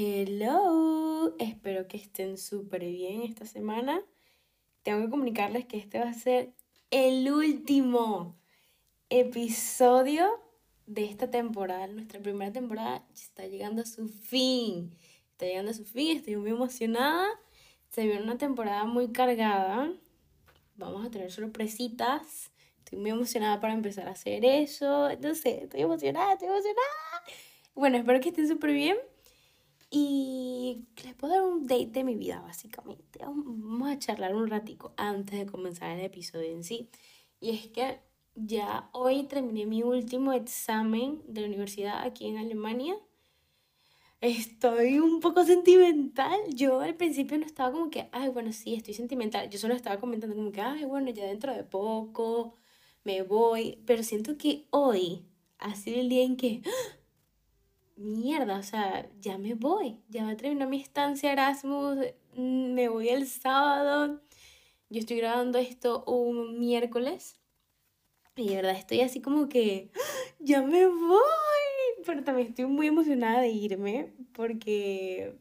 Hello, espero que estén súper bien esta semana. Tengo que comunicarles que este va a ser el último episodio de esta temporada. Nuestra primera temporada está llegando a su fin. Está llegando a su fin, estoy muy emocionada. Se viene una temporada muy cargada. Vamos a tener sorpresitas. Estoy muy emocionada para empezar a hacer eso. Entonces, estoy emocionada, estoy emocionada. Bueno, espero que estén súper bien. Y les puedo dar un date de mi vida, básicamente. Vamos a charlar un ratico antes de comenzar el episodio en sí. Y es que ya hoy terminé mi último examen de la universidad aquí en Alemania. Estoy un poco sentimental. Yo al principio no estaba como que, ay, bueno, sí, estoy sentimental. Yo solo estaba comentando como que, ay, bueno, ya dentro de poco me voy. Pero siento que hoy ha sido el día en que mierda, o sea, ya me voy, ya me terminó mi estancia Erasmus, mm, me voy el sábado. Yo estoy grabando esto un miércoles y de verdad estoy así como que, ya me voy, pero también estoy muy emocionada de irme porque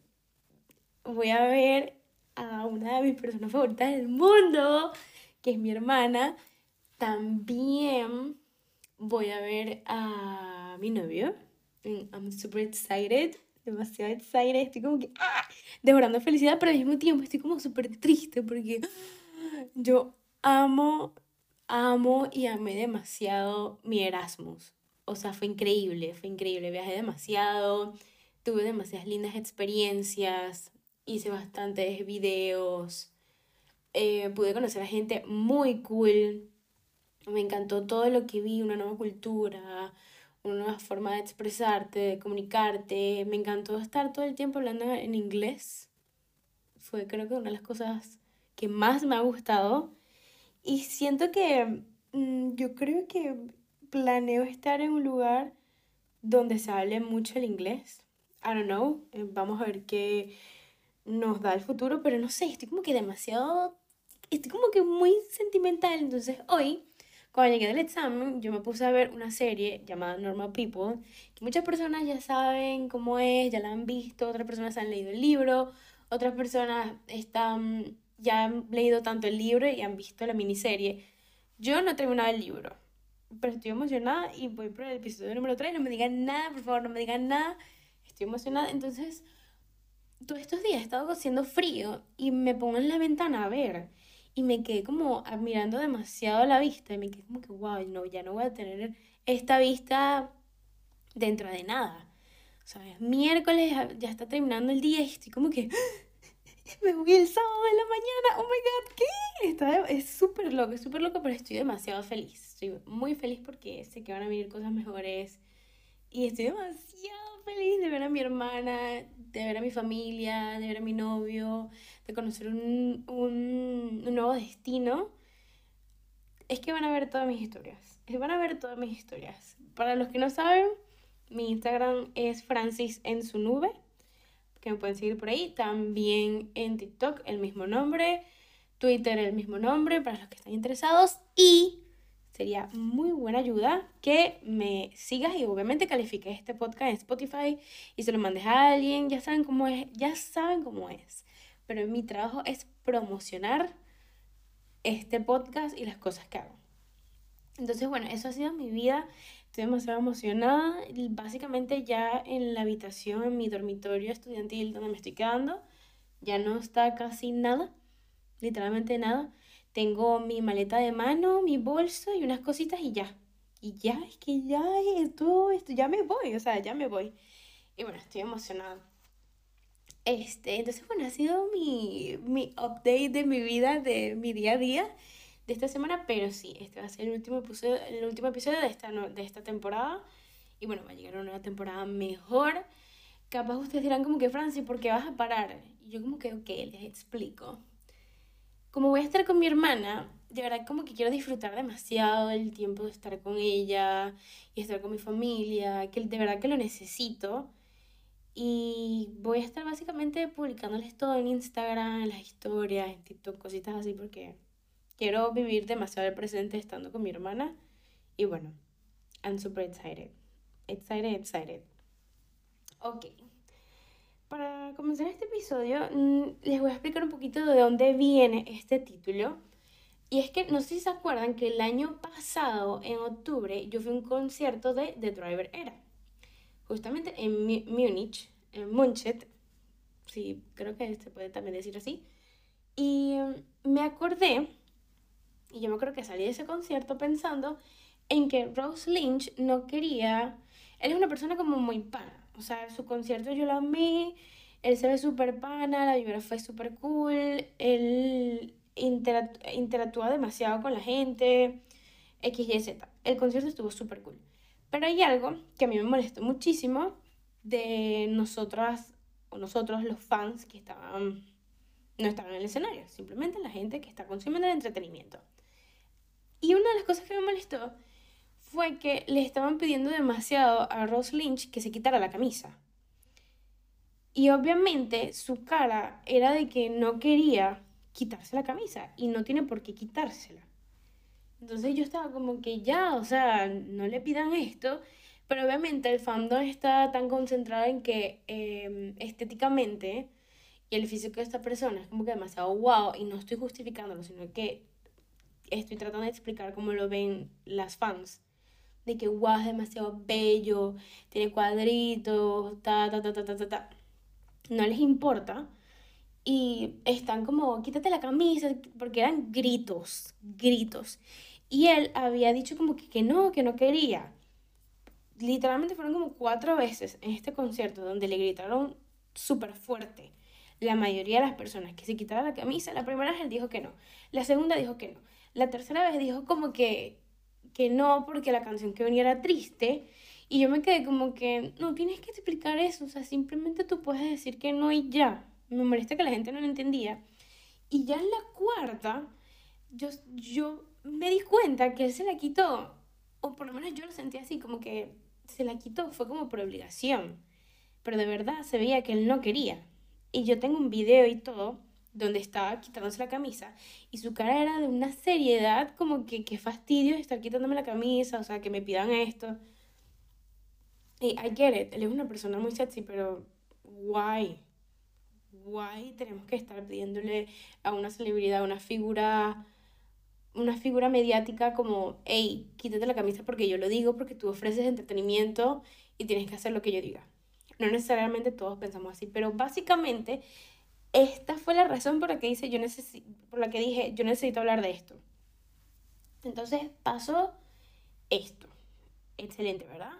voy a ver a una de mis personas favoritas del mundo, que es mi hermana. También voy a ver a mi novio I'm super excited, demasiado excited, estoy como que ¡ah! devorando felicidad, pero al mismo tiempo estoy como súper triste porque yo amo, amo y amé demasiado mi Erasmus. O sea, fue increíble, fue increíble, viajé demasiado, tuve demasiadas lindas experiencias, hice bastantes videos, eh, pude conocer a gente muy cool, me encantó todo lo que vi, una nueva cultura, una nueva forma de expresarte, de comunicarte. Me encantó estar todo el tiempo hablando en inglés. Fue creo que una de las cosas que más me ha gustado. Y siento que mm, yo creo que planeo estar en un lugar donde se hable mucho el inglés. I don't know. Eh, vamos a ver qué nos da el futuro, pero no sé, estoy como que demasiado, estoy como que muy sentimental. Entonces hoy cuando llegué del examen, yo me puse a ver una serie llamada Normal People, que muchas personas ya saben cómo es, ya la han visto, otras personas han leído el libro, otras personas están, ya han leído tanto el libro y han visto la miniserie. Yo no he terminado el libro, pero estoy emocionada y voy por el episodio número 3. No me digan nada, por favor, no me digan nada. Estoy emocionada. Entonces, todos estos días he estado haciendo frío y me pongo en la ventana a ver y me quedé como admirando demasiado la vista y me quedé como que, wow, no, ya no voy a tener esta vista dentro de nada. O es miércoles, ya está terminando el día y estoy como que me voy el sábado de la mañana, oh my god, ¿qué? Está, es súper loco, es súper loco, pero estoy demasiado feliz. Estoy muy feliz porque sé que van a venir cosas mejores y estoy demasiado feliz de ver a mi hermana, de ver a mi familia, de ver a mi novio, de conocer un, un, un nuevo destino, es que van a ver todas mis historias. Van a ver todas mis historias. Para los que no saben, mi Instagram es Francis en su nube, que me pueden seguir por ahí. También en TikTok el mismo nombre, Twitter el mismo nombre, para los que están interesados. Y sería muy buena ayuda que me sigas y obviamente califiques este podcast en Spotify y se lo mandes a alguien. Ya saben cómo es, ya saben cómo es. Pero mi trabajo es promocionar este podcast y las cosas que hago. Entonces, bueno, eso ha sido mi vida. Estoy demasiado emocionada. Básicamente ya en la habitación, en mi dormitorio estudiantil donde me estoy quedando, ya no está casi nada, literalmente nada tengo mi maleta de mano, mi bolso y unas cositas y ya. Y ya, es que ya todo esto, ya me voy, o sea, ya me voy. Y bueno, estoy emocionada. Este, entonces, bueno, ha sido mi, mi update de mi vida, de mi día a día de esta semana, pero sí, este va a ser el último episodio, el último episodio de esta, de esta temporada. Y bueno, va a llegar una nueva temporada mejor. Capaz ustedes dirán como que, Francis, ¿por qué vas a parar? Y yo como que, ok, les explico como voy a estar con mi hermana, de verdad como que quiero disfrutar demasiado el tiempo de estar con ella y estar con mi familia, que de verdad que lo necesito. Y voy a estar básicamente publicándoles todo en Instagram, en las historias, en TikTok, cositas así, porque quiero vivir demasiado el presente estando con mi hermana. Y bueno, I'm super excited. Excited, excited. Ok. Para comenzar este episodio, mm, les voy a explicar un poquito de dónde viene este título. Y es que no sé si se acuerdan que el año pasado, en octubre, yo fui a un concierto de The Driver Era. Justamente en Múnich, en Munchet. Sí, creo que se puede también decir así. Y mm, me acordé, y yo me acuerdo que salí de ese concierto pensando en que Rose Lynch no quería. Él es una persona como muy pana. O sea, su concierto yo lo amé. Él se ve súper pana, la vibra fue súper cool. Él interactúa demasiado con la gente. X, Y, Z. El concierto estuvo súper cool. Pero hay algo que a mí me molestó muchísimo de nosotras, o nosotros los fans que estaban, no estaban en el escenario, simplemente la gente que está consumiendo el entretenimiento. Y una de las cosas que me molestó fue que le estaban pidiendo demasiado a Rose Lynch que se quitara la camisa. Y obviamente su cara era de que no quería quitarse la camisa y no tiene por qué quitársela. Entonces yo estaba como que ya, o sea, no le pidan esto, pero obviamente el fandom está tan concentrado en que em, estéticamente y el físico de esta persona es como que demasiado wow y no estoy justificándolo, sino que estoy tratando de explicar cómo lo ven las fans de que wow, es demasiado bello, tiene cuadritos, ta, ta, ta, ta, ta, ta, No les importa. Y están como, quítate la camisa, porque eran gritos, gritos. Y él había dicho como que, que no, que no quería. Literalmente fueron como cuatro veces en este concierto donde le gritaron súper fuerte. La mayoría de las personas que se quitara la camisa, la primera vez él dijo que no. La segunda dijo que no. La tercera vez dijo como que que no porque la canción que venía era triste. Y yo me quedé como que, no tienes que explicar eso, o sea, simplemente tú puedes decir que no y ya. Me molesta que la gente no lo entendía. Y ya en la cuarta, yo, yo me di cuenta que él se la quitó, o por lo menos yo lo sentí así, como que se la quitó, fue como por obligación. Pero de verdad se veía que él no quería. Y yo tengo un video y todo donde estaba quitándose la camisa y su cara era de una seriedad como que qué fastidio estar quitándome la camisa, o sea, que me pidan esto. Y I get it, él es una persona muy sexy, pero why? Why tenemos que estar pidiéndole a una celebridad, a una figura una figura mediática como, hey, quítate la camisa porque yo lo digo, porque tú ofreces entretenimiento y tienes que hacer lo que yo diga. No necesariamente todos pensamos así, pero básicamente esta fue la razón por la que, yo por la que dije, yo necesito hablar de esto. Entonces pasó esto. Excelente, ¿verdad?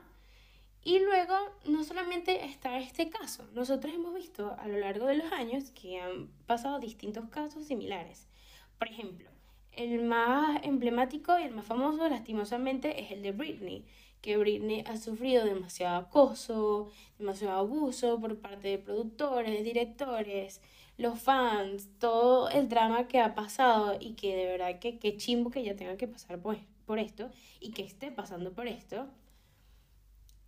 Y luego, no solamente está este caso, nosotros hemos visto a lo largo de los años que han pasado distintos casos similares. Por ejemplo, el más emblemático y el más famoso, lastimosamente, es el de Britney, que Britney ha sufrido demasiado acoso, demasiado abuso por parte de productores, directores, los fans, todo el drama que ha pasado y que de verdad que qué chimbo que ella tenga que pasar por, por esto y que esté pasando por esto.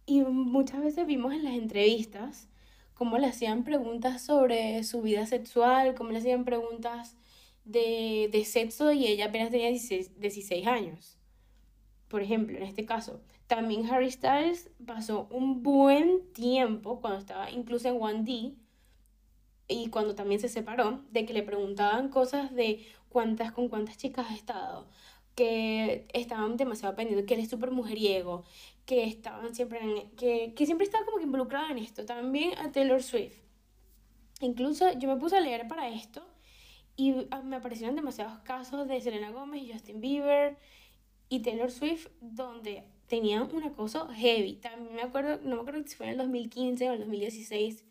Y muchas veces vimos en las entrevistas cómo le hacían preguntas sobre su vida sexual, cómo le hacían preguntas de, de sexo y ella apenas tenía 16, 16 años. Por ejemplo, en este caso, también Harry Styles pasó un buen tiempo cuando estaba incluso en 1D y cuando también se separó, de que le preguntaban cosas de cuántas, con cuántas chicas ha estado, que estaban demasiado pendientes, que él es súper mujeriego, que estaban siempre en, que, que siempre estaba como que involucrada en esto, también a Taylor Swift. Incluso yo me puse a leer para esto y ah, me aparecieron demasiados casos de Selena Gómez Justin Bieber y Taylor Swift donde tenían un acoso heavy. También me acuerdo, no me acuerdo si fue en el 2015 o el 2016,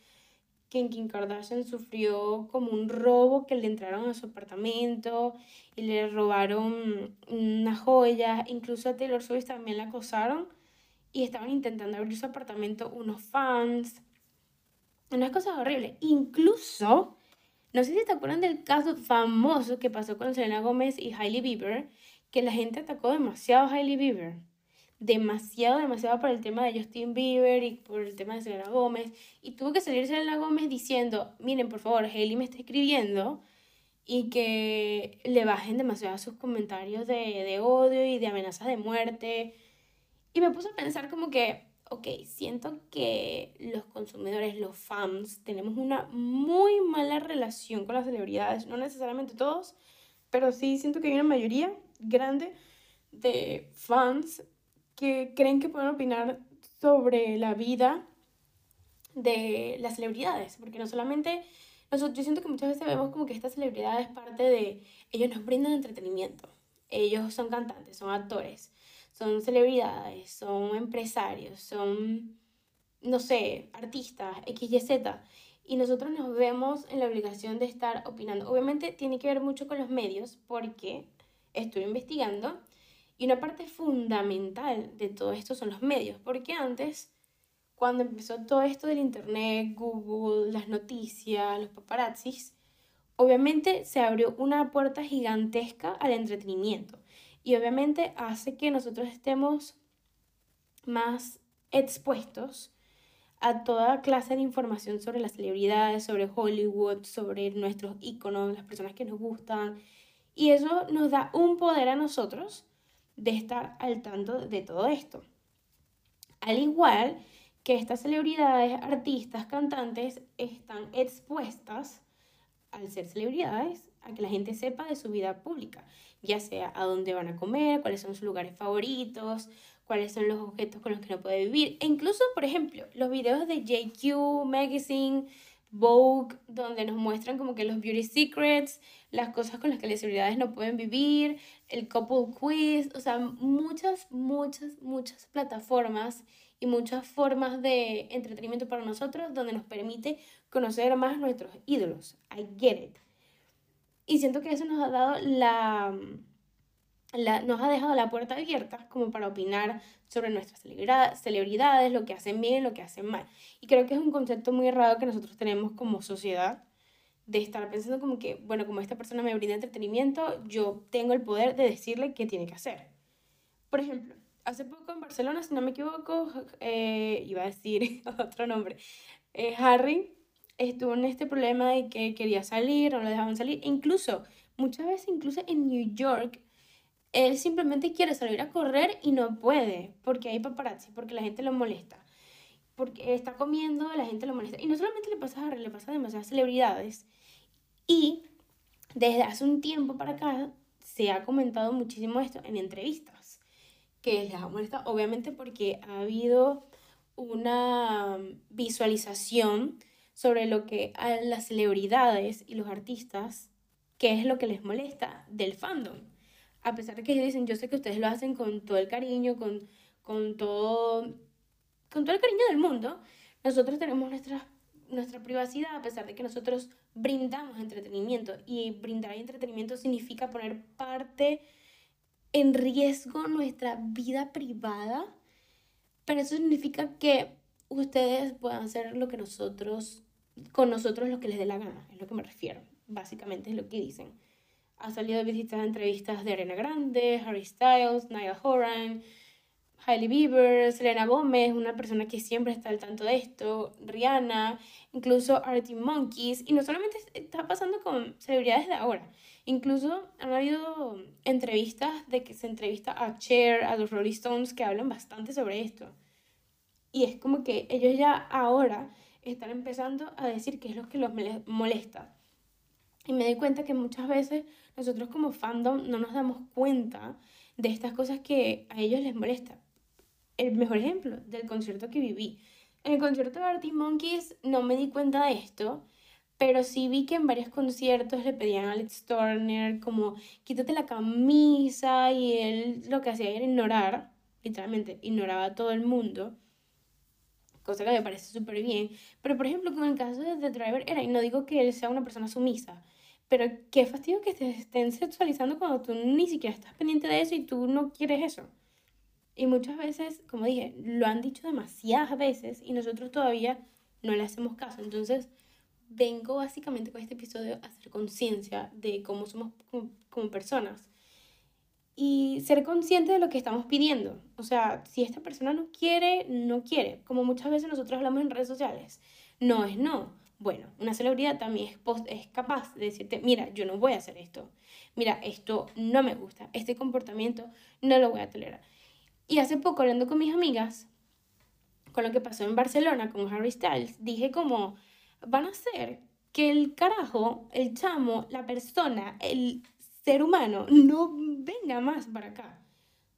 que Kim Kardashian sufrió como un robo que le entraron a su apartamento y le robaron unas joyas. Incluso a Taylor Swift también la acosaron y estaban intentando abrir su apartamento unos fans. Unas cosas horribles. Incluso, no sé si te acuerdan del caso famoso que pasó con Selena Gómez y Hailey Bieber, que la gente atacó demasiado a Hailey Bieber demasiado, demasiado por el tema de Justin Bieber y por el tema de Selena Gómez. Y tuvo que salir Selena Gómez diciendo, miren, por favor, Hailey me está escribiendo y que le bajen demasiado sus comentarios de, de odio y de amenazas de muerte. Y me puse a pensar como que, ok, siento que los consumidores, los fans, tenemos una muy mala relación con las celebridades, no necesariamente todos, pero sí siento que hay una mayoría grande de fans que creen que pueden opinar sobre la vida de las celebridades, porque no solamente nosotros, yo siento que muchas veces vemos como que esta celebridad es parte de, ellos nos brindan entretenimiento, ellos son cantantes, son actores, son celebridades, son empresarios, son, no sé, artistas, X, Y, Z. Y nosotros nos vemos en la obligación de estar opinando. Obviamente tiene que ver mucho con los medios porque estoy investigando y una parte fundamental de todo esto son los medios, porque antes, cuando empezó todo esto del Internet, Google, las noticias, los paparazzis, obviamente se abrió una puerta gigantesca al entretenimiento y obviamente hace que nosotros estemos más expuestos a toda clase de información sobre las celebridades, sobre Hollywood, sobre nuestros íconos, las personas que nos gustan. Y eso nos da un poder a nosotros de estar al tanto de todo esto. Al igual que estas celebridades, artistas, cantantes están expuestas al ser celebridades a que la gente sepa de su vida pública, ya sea a dónde van a comer, cuáles son sus lugares favoritos, cuáles son los objetos con los que no puede vivir. E incluso, por ejemplo, los videos de JQ Magazine, Vogue, donde nos muestran como que los beauty secrets, las cosas con las que las celebridades no pueden vivir, el couple quiz, o sea, muchas, muchas, muchas plataformas y muchas formas de entretenimiento para nosotros donde nos permite conocer más nuestros ídolos. I get it. Y siento que eso nos ha dado la, la, nos ha dejado la puerta abierta como para opinar sobre nuestras celebridades, lo que hacen bien, lo que hacen mal. Y creo que es un concepto muy errado que nosotros tenemos como sociedad de estar pensando como que, bueno, como esta persona me brinda entretenimiento, yo tengo el poder de decirle qué tiene que hacer. Por ejemplo, hace poco en Barcelona, si no me equivoco, eh, iba a decir otro nombre, eh, Harry estuvo en este problema de que quería salir, no lo dejaban salir, incluso, muchas veces, incluso en New York, él simplemente quiere salir a correr y no puede, porque hay paparazzi, porque la gente lo molesta, porque está comiendo, la gente lo molesta. Y no solamente le pasa a Harry, le pasa a demasiadas celebridades. Y desde hace un tiempo para acá se ha comentado muchísimo esto en entrevistas, que les ha molestado, obviamente porque ha habido una visualización sobre lo que a las celebridades y los artistas, qué es lo que les molesta del fandom. A pesar de que ellos dicen, yo sé que ustedes lo hacen con todo el cariño, con, con, todo, con todo el cariño del mundo, nosotros tenemos nuestra, nuestra privacidad a pesar de que nosotros brindamos entretenimiento y brindar entretenimiento significa poner parte en riesgo nuestra vida privada, pero eso significa que ustedes puedan hacer lo que nosotros con nosotros lo que les dé la gana, es lo que me refiero. Básicamente es lo que dicen. Ha salido visitas entrevistas de Arena Grande, Harry Styles, Niall Horan, Hailey Bieber, Selena Gomez, una persona que siempre está al tanto de esto, Rihanna, incluso Artie Monkeys, y no solamente está pasando con celebridades de ahora, incluso han habido entrevistas de que se entrevista a Cher, a los Rolling Stones, que hablan bastante sobre esto. Y es como que ellos ya ahora están empezando a decir qué es lo que los molesta. Y me doy cuenta que muchas veces nosotros como fandom no nos damos cuenta de estas cosas que a ellos les molesta. El mejor ejemplo del concierto que viví. En el concierto de Artie Monkeys no me di cuenta de esto, pero sí vi que en varios conciertos le pedían a Alex Turner como quítate la camisa y él lo que hacía era ignorar, literalmente ignoraba a todo el mundo cosa que me parece súper bien. Pero, por ejemplo, con el caso de The Driver era, y no digo que él sea una persona sumisa, pero qué fastidio que te estén sexualizando cuando tú ni siquiera estás pendiente de eso y tú no quieres eso. Y muchas veces, como dije, lo han dicho demasiadas veces y nosotros todavía no le hacemos caso. Entonces, vengo básicamente con este episodio a hacer conciencia de cómo somos como, como personas y ser consciente de lo que estamos pidiendo. O sea, si esta persona no quiere, no quiere. Como muchas veces nosotros hablamos en redes sociales. No es no. Bueno, una celebridad también es, es capaz de decirte, mira, yo no voy a hacer esto. Mira, esto no me gusta. Este comportamiento no lo voy a tolerar. Y hace poco, hablando con mis amigas, con lo que pasó en Barcelona con Harry Styles, dije como, van a hacer que el carajo, el chamo, la persona, el ser humano no venga más para acá.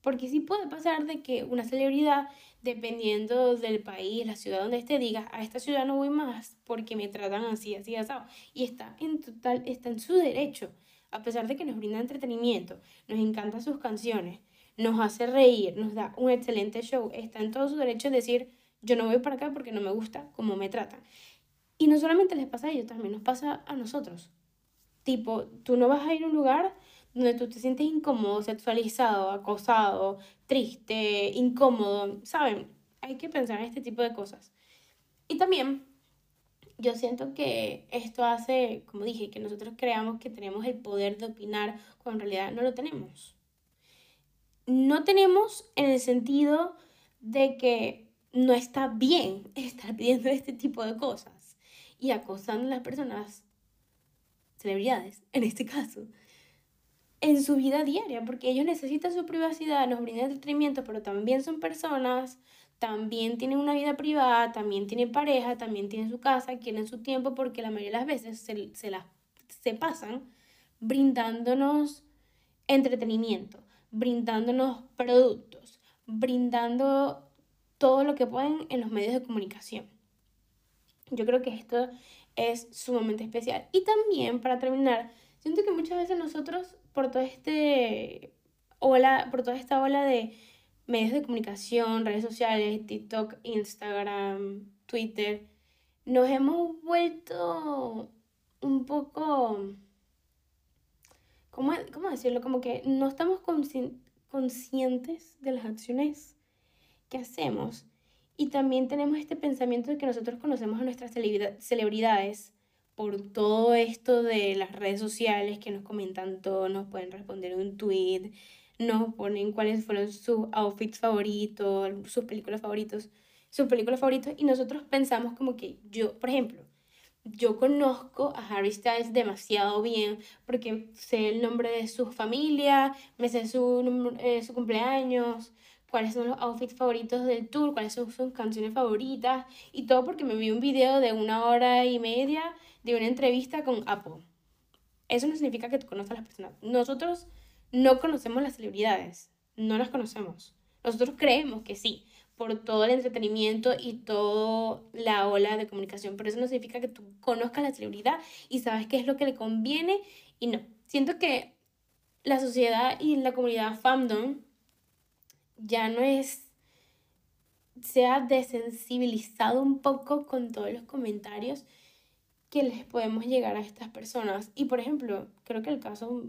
Porque sí puede pasar de que una celebridad, dependiendo del país, la ciudad donde esté, diga, a esta ciudad no voy más porque me tratan así, así, asado. Y está en total, está en su derecho, a pesar de que nos brinda entretenimiento, nos encantan sus canciones, nos hace reír, nos da un excelente show, está en todo su derecho de decir, yo no voy para acá porque no me gusta cómo me tratan. Y no solamente les pasa a ellos, también nos pasa a nosotros. Tipo, tú no vas a ir a un lugar donde tú te sientes incómodo, sexualizado, acosado, triste, incómodo, ¿saben? Hay que pensar en este tipo de cosas. Y también yo siento que esto hace, como dije, que nosotros creamos que tenemos el poder de opinar cuando en realidad no lo tenemos. No tenemos en el sentido de que no está bien estar pidiendo este tipo de cosas y acosando a las personas, celebridades en este caso, en su vida diaria, porque ellos necesitan su privacidad, nos brindan entretenimiento, pero también son personas, también tienen una vida privada, también tienen pareja, también tienen su casa, quieren su tiempo, porque la mayoría de las veces se, se, se pasan brindándonos entretenimiento, brindándonos productos, brindando todo lo que pueden en los medios de comunicación. Yo creo que esto es sumamente especial. Y también, para terminar, siento que muchas veces nosotros por todo este por toda esta ola de medios de comunicación, redes sociales, TikTok, Instagram, Twitter, nos hemos vuelto un poco, ¿cómo, cómo decirlo? Como que no estamos conscientes de las acciones que hacemos. Y también tenemos este pensamiento de que nosotros conocemos a nuestras celebridades por todo esto de las redes sociales que nos comentan todo, nos pueden responder un tweet, nos ponen cuáles fueron sus outfits favoritos, sus películas favoritos, sus películas favoritos y nosotros pensamos como que yo, por ejemplo, yo conozco a Harry Styles demasiado bien porque sé el nombre de su familia, me sé su, eh, su cumpleaños, cuáles son los outfits favoritos del tour, cuáles son sus canciones favoritas y todo porque me vi un video de una hora y media de una entrevista con Apple. Eso no significa que tú conozcas a las personas. Nosotros no conocemos las celebridades, no las conocemos. Nosotros creemos que sí, por todo el entretenimiento y toda la ola de comunicación, pero eso no significa que tú conozcas la celebridad y sabes qué es lo que le conviene y no. Siento que la sociedad y la comunidad fandom ya no es se ha desensibilizado un poco con todos los comentarios que les podemos llegar a estas personas. Y por ejemplo, creo que el caso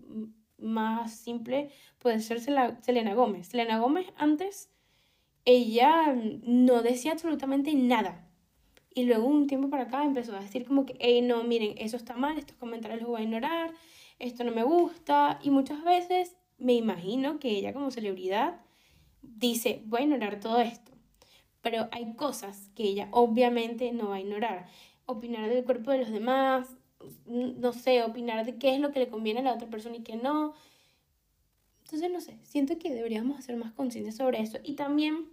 más simple puede ser Selena Gómez. Selena Gómez antes, ella no decía absolutamente nada. Y luego un tiempo para acá empezó a decir como que, hey, no, miren, eso está mal, estos comentarios los voy a ignorar, esto no me gusta. Y muchas veces me imagino que ella como celebridad dice, voy a ignorar todo esto. Pero hay cosas que ella obviamente no va a ignorar opinar del cuerpo de los demás, no sé, opinar de qué es lo que le conviene a la otra persona y qué no. Entonces, no sé, siento que deberíamos hacer más conscientes sobre eso. Y también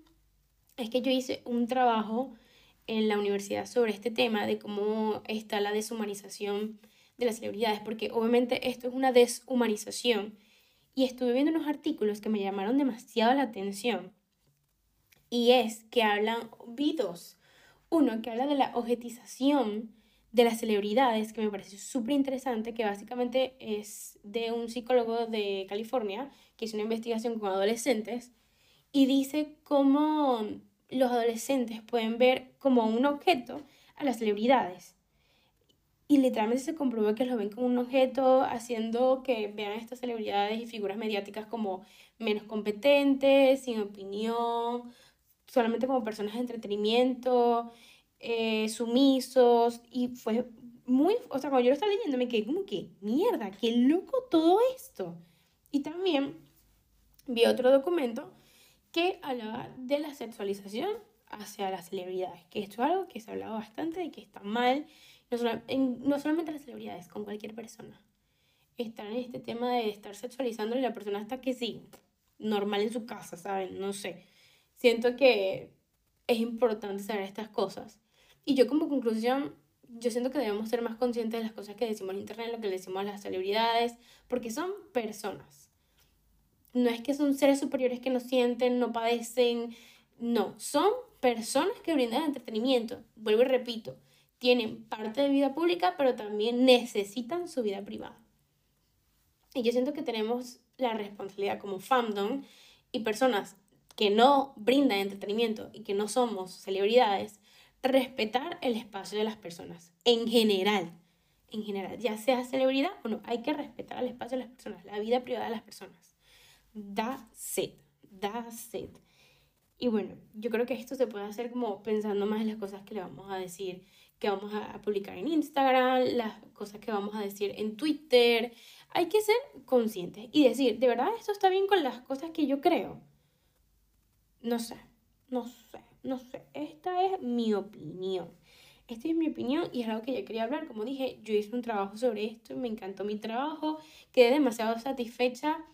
es que yo hice un trabajo en la universidad sobre este tema de cómo está la deshumanización de las celebridades, porque obviamente esto es una deshumanización. Y estuve viendo unos artículos que me llamaron demasiado la atención. Y es que hablan, vi uno que habla de la objetización de las celebridades, que me parece súper interesante, que básicamente es de un psicólogo de California que hizo una investigación con adolescentes y dice cómo los adolescentes pueden ver como un objeto a las celebridades. Y literalmente se comprobó que lo ven como un objeto, haciendo que vean a estas celebridades y figuras mediáticas como menos competentes, sin opinión, solamente como personas de entretenimiento, eh, sumisos, y fue muy, o sea, cuando yo lo estaba leyendo me quedé como que, mierda, qué loco todo esto. Y también vi otro documento que hablaba de la sexualización hacia las celebridades, que esto es algo que se ha hablado bastante de que está mal, no, no solamente las celebridades, con cualquier persona. Están en este tema de estar sexualizando y la persona hasta que sí, normal en su casa, ¿saben? No sé siento que es importante saber estas cosas. Y yo como conclusión, yo siento que debemos ser más conscientes de las cosas que decimos en internet, lo que decimos a las celebridades, porque son personas. No es que son seres superiores que no sienten, no padecen, no, son personas que brindan entretenimiento. Vuelvo y repito, tienen parte de vida pública, pero también necesitan su vida privada. Y yo siento que tenemos la responsabilidad como fandom y personas que no brindan entretenimiento y que no somos celebridades, respetar el espacio de las personas en general. En general, ya sea celebridad o no, hay que respetar el espacio de las personas, la vida privada de las personas. Da set, da set. Y bueno, yo creo que esto se puede hacer como pensando más en las cosas que le vamos a decir, que vamos a publicar en Instagram, las cosas que vamos a decir en Twitter. Hay que ser conscientes y decir, ¿de verdad esto está bien con las cosas que yo creo? No sé, no sé, no sé. Esta es mi opinión. Esta es mi opinión y es algo que yo quería hablar. Como dije, yo hice un trabajo sobre esto y me encantó mi trabajo. Quedé demasiado satisfecha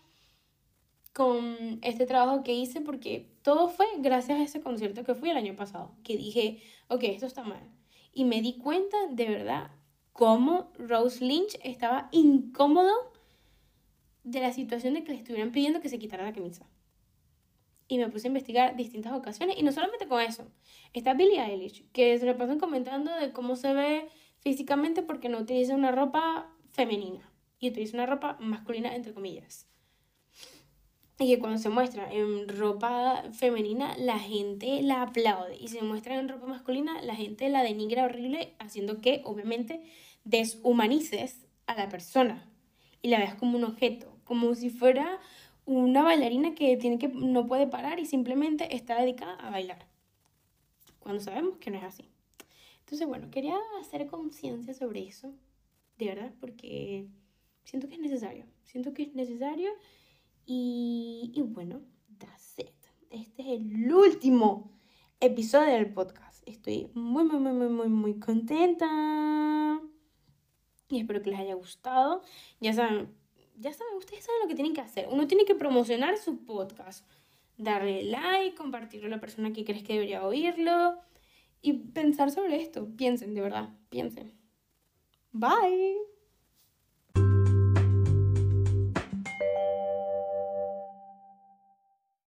con este trabajo que hice porque todo fue gracias a ese concierto que fui el año pasado. Que dije, ok, esto está mal. Y me di cuenta de verdad cómo Rose Lynch estaba incómodo de la situación de que le estuvieran pidiendo que se quitara la camisa y me puse a investigar distintas ocasiones y no solamente con eso. Está Billie Eilish, que se le pasan comentando de cómo se ve físicamente porque no utiliza una ropa femenina y utiliza una ropa masculina entre comillas. Y que cuando se muestra en ropa femenina, la gente la aplaude. Y se muestra en ropa masculina, la gente la denigra horrible, haciendo que, obviamente, deshumanices a la persona. Y la veas como un objeto, como si fuera una bailarina que, tiene que no puede parar y simplemente está dedicada a bailar. Cuando sabemos que no es así. Entonces, bueno, quería hacer conciencia sobre eso, de verdad, porque siento que es necesario. Siento que es necesario y, bueno, that's it. Este es el último episodio del podcast. Estoy muy, muy, muy, muy, muy, muy contenta. Y espero que les haya gustado. Ya saben, ya saben, ustedes saben lo que tienen que hacer. Uno tiene que promocionar su podcast, darle like, compartirlo a la persona que crees que debería oírlo y pensar sobre esto. Piensen, de verdad, piensen. Bye.